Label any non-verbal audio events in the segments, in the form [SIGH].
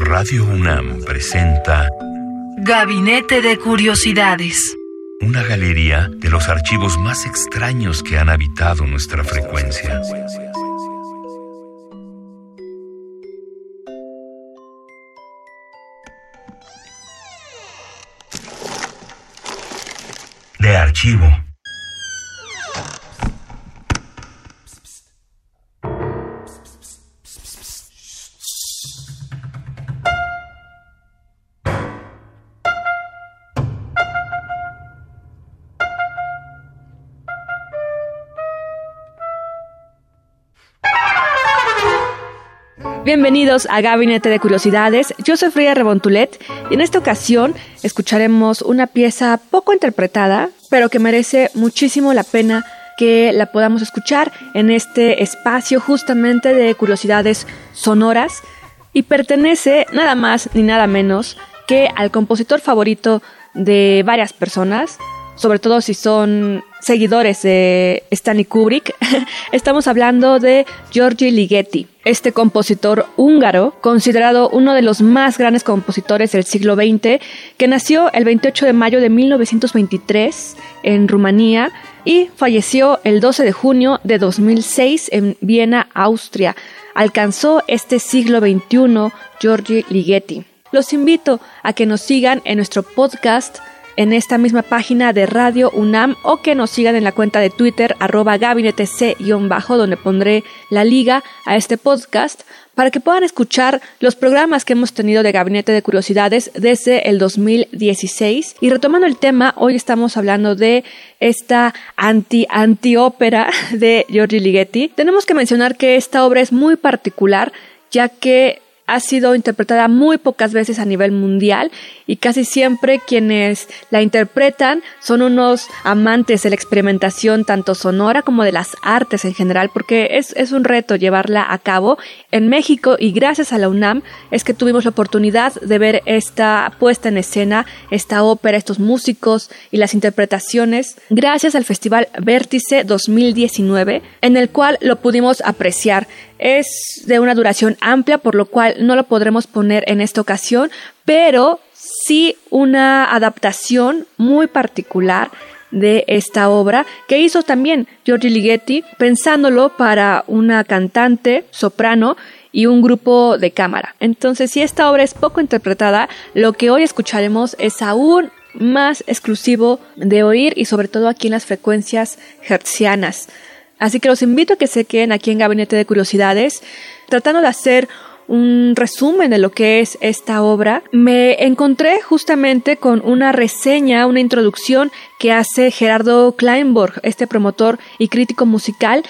Radio UNAM presenta Gabinete de Curiosidades. Una galería de los archivos más extraños que han habitado nuestra frecuencia. De archivo. Bienvenidos a Gabinete de Curiosidades. Yo soy Frida Rebontulet y en esta ocasión escucharemos una pieza poco interpretada, pero que merece muchísimo la pena que la podamos escuchar en este espacio justamente de curiosidades sonoras y pertenece nada más ni nada menos que al compositor favorito de varias personas, sobre todo si son seguidores de Stanley Kubrick, [LAUGHS] estamos hablando de Giorgi Ligeti, este compositor húngaro, considerado uno de los más grandes compositores del siglo XX, que nació el 28 de mayo de 1923 en Rumanía y falleció el 12 de junio de 2006 en Viena, Austria. Alcanzó este siglo XXI Giorgi Ligeti. Los invito a que nos sigan en nuestro podcast en esta misma página de Radio UNAM o que nos sigan en la cuenta de Twitter arroba gabinete C-bajo donde pondré la liga a este podcast para que puedan escuchar los programas que hemos tenido de Gabinete de Curiosidades desde el 2016. Y retomando el tema, hoy estamos hablando de esta anti-anti-ópera de Giorgi Ligeti. Tenemos que mencionar que esta obra es muy particular ya que ha sido interpretada muy pocas veces a nivel mundial y casi siempre quienes la interpretan son unos amantes de la experimentación tanto sonora como de las artes en general porque es, es un reto llevarla a cabo en México y gracias a la UNAM es que tuvimos la oportunidad de ver esta puesta en escena, esta ópera, estos músicos y las interpretaciones gracias al Festival Vértice 2019 en el cual lo pudimos apreciar. Es de una duración amplia, por lo cual no lo podremos poner en esta ocasión, pero sí una adaptación muy particular de esta obra que hizo también Giorgi Ligeti pensándolo para una cantante soprano y un grupo de cámara. Entonces, si esta obra es poco interpretada, lo que hoy escucharemos es aún más exclusivo de oír y sobre todo aquí en las frecuencias hertzianas. Así que los invito a que se queden aquí en Gabinete de Curiosidades, tratando de hacer un resumen de lo que es esta obra, me encontré justamente con una reseña, una introducción que hace Gerardo Kleinborg, este promotor y crítico musical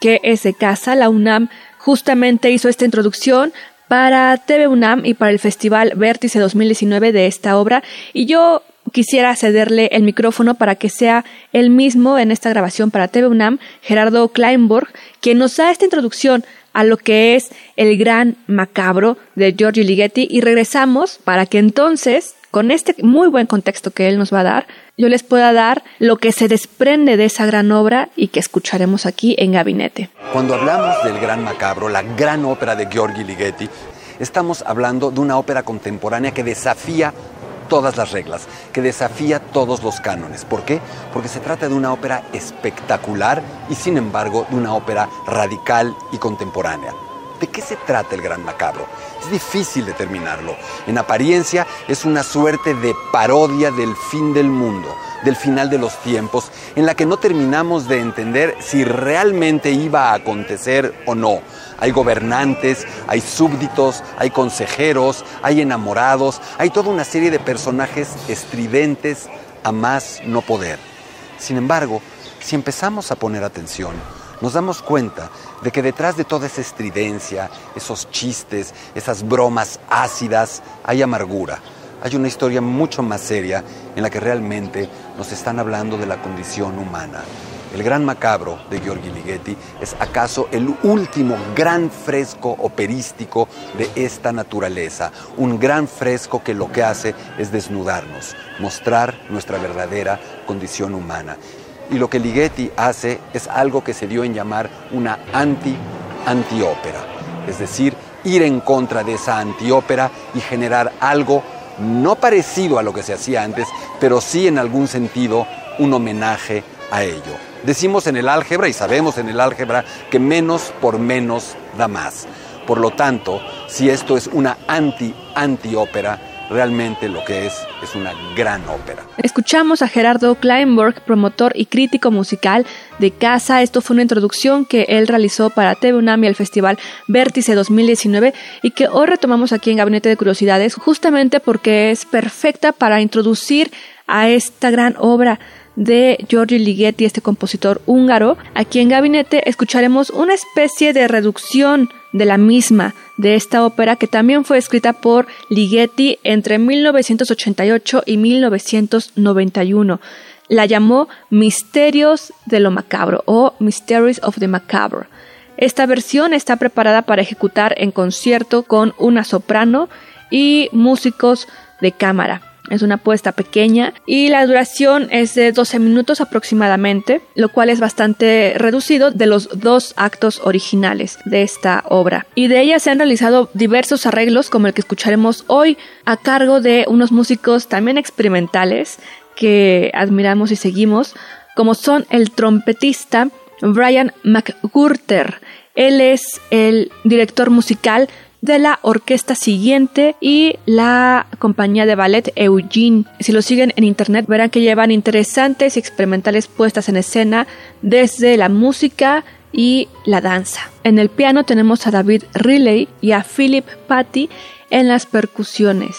que es de casa, la UNAM justamente hizo esta introducción para TV UNAM y para el Festival Vértice 2019 de esta obra. Y yo quisiera cederle el micrófono para que sea él mismo en esta grabación para TV UNAM, Gerardo Kleinborg, quien nos da esta introducción a lo que es el gran macabro de Giorgio Ligeti y regresamos para que entonces, con este muy buen contexto que él nos va a dar, yo les pueda dar lo que se desprende de esa gran obra y que escucharemos aquí en Gabinete. Cuando hablamos del gran macabro, la gran ópera de Giorgi Ligeti, estamos hablando de una ópera contemporánea que desafía todas las reglas, que desafía todos los cánones. ¿Por qué? Porque se trata de una ópera espectacular y sin embargo de una ópera radical y contemporánea. ¿De qué se trata el Gran Macabro? Es difícil determinarlo. En apariencia es una suerte de parodia del fin del mundo, del final de los tiempos, en la que no terminamos de entender si realmente iba a acontecer o no. Hay gobernantes, hay súbditos, hay consejeros, hay enamorados, hay toda una serie de personajes estridentes a más no poder. Sin embargo, si empezamos a poner atención, nos damos cuenta de que detrás de toda esa estridencia, esos chistes, esas bromas ácidas, hay amargura. hay una historia mucho más seria en la que realmente nos están hablando de la condición humana. El Gran Macabro de Giorgi Ligeti es acaso el último gran fresco operístico de esta naturaleza, un gran fresco que lo que hace es desnudarnos, mostrar nuestra verdadera condición humana. Y lo que Ligeti hace es algo que se dio en llamar una anti-antiópera, es decir, ir en contra de esa antiópera y generar algo no parecido a lo que se hacía antes, pero sí en algún sentido un homenaje a ello. Decimos en el álgebra y sabemos en el álgebra que menos por menos da más. Por lo tanto, si esto es una anti-anti-ópera, realmente lo que es es una gran ópera. Escuchamos a Gerardo Kleinberg, promotor y crítico musical de Casa. Esto fue una introducción que él realizó para TV UNAM y el Festival Vértice 2019 y que hoy retomamos aquí en Gabinete de Curiosidades justamente porque es perfecta para introducir a esta gran obra de Giorgio Ligeti, este compositor húngaro. Aquí en Gabinete escucharemos una especie de reducción de la misma de esta ópera que también fue escrita por Ligeti entre 1988 y 1991. La llamó Misterios de lo Macabro o Mysteries of the Macabre. Esta versión está preparada para ejecutar en concierto con una soprano y músicos de cámara. Es una puesta pequeña y la duración es de 12 minutos aproximadamente, lo cual es bastante reducido de los dos actos originales de esta obra. Y de ella se han realizado diversos arreglos como el que escucharemos hoy a cargo de unos músicos también experimentales que admiramos y seguimos, como son el trompetista Brian McGurter. Él es el director musical de la orquesta siguiente y la compañía de ballet Eugene. Si lo siguen en internet verán que llevan interesantes y experimentales puestas en escena desde la música y la danza. En el piano tenemos a David Riley y a Philip Patty en las percusiones.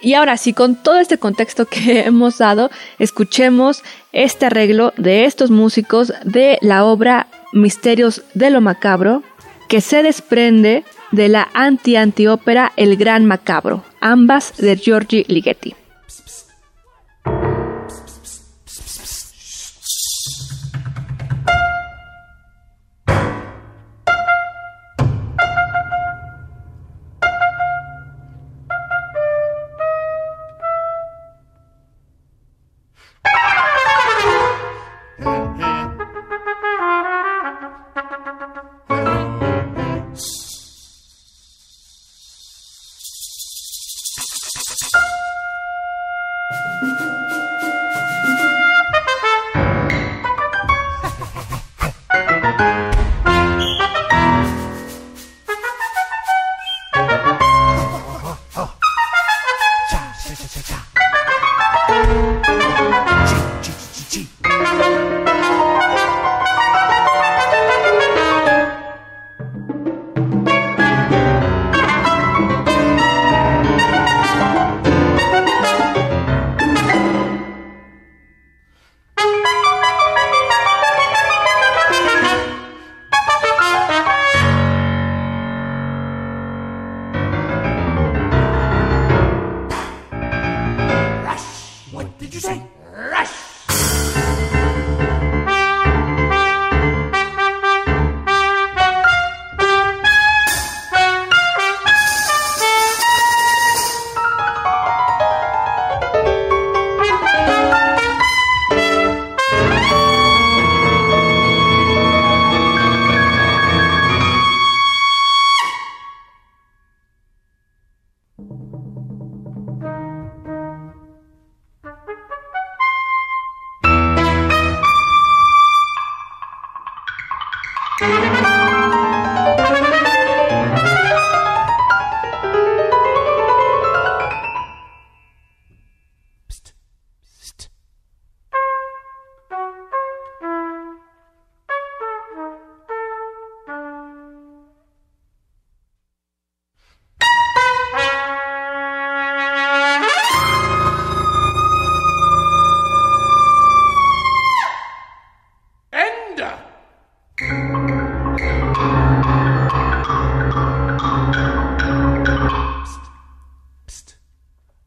Y ahora sí, con todo este contexto que [LAUGHS] hemos dado, escuchemos este arreglo de estos músicos de la obra Misterios de lo Macabro, que se desprende de la anti-antiópera El Gran Macabro, ambas de Giorgi Ligeti.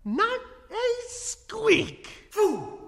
Not a squeak. Foo!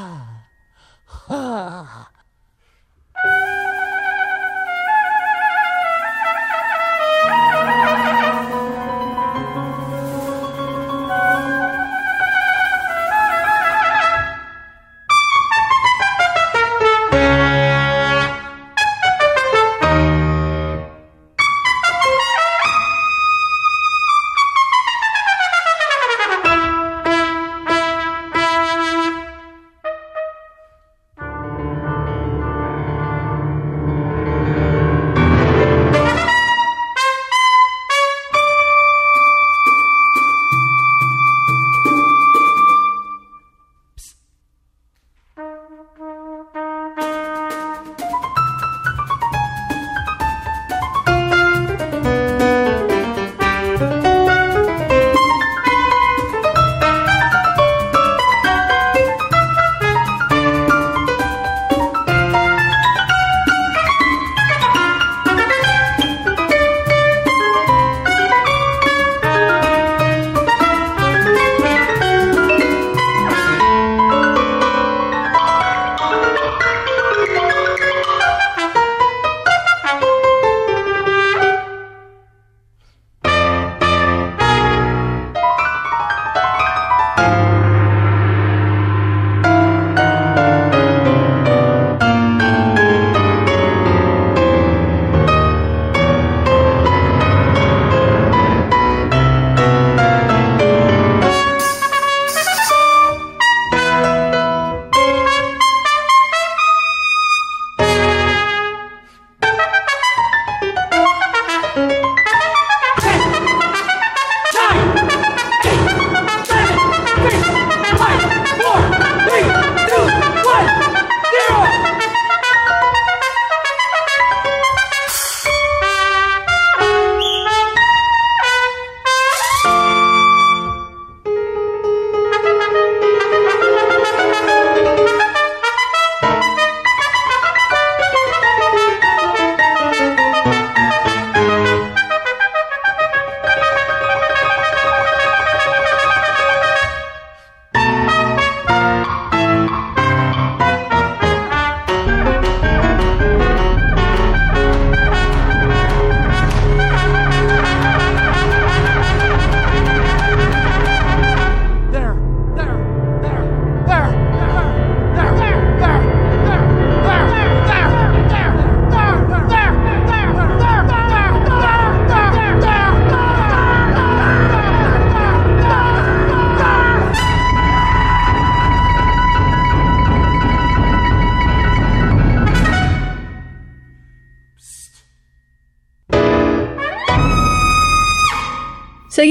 はあ。はあ。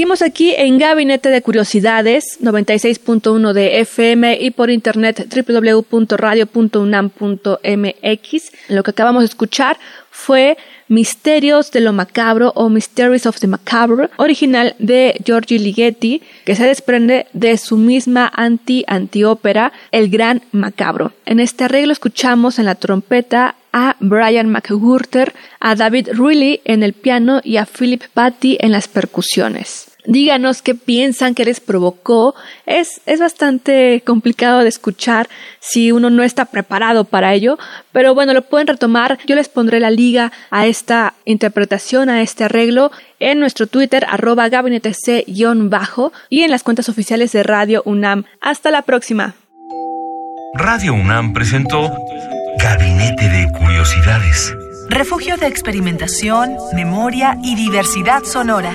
Seguimos aquí en Gabinete de Curiosidades, 96.1 de FM y por internet www.radio.unam.mx. Lo que acabamos de escuchar fue Misterios de lo Macabro o Mysteries of the Macabre, original de Giorgi Ligeti, que se desprende de su misma anti-antiópera El Gran Macabro. En este arreglo escuchamos en la trompeta a Brian McWhorter, a David Riley en el piano y a Philip Patty en las percusiones. Díganos qué piensan, qué les provocó. Es, es bastante complicado de escuchar si uno no está preparado para ello, pero bueno, lo pueden retomar. Yo les pondré la liga a esta interpretación, a este arreglo, en nuestro Twitter, arroba gabinetec-bajo y en las cuentas oficiales de Radio UNAM. Hasta la próxima. Radio UNAM presentó Gabinete de Curiosidades refugio de experimentación, memoria y diversidad sonora.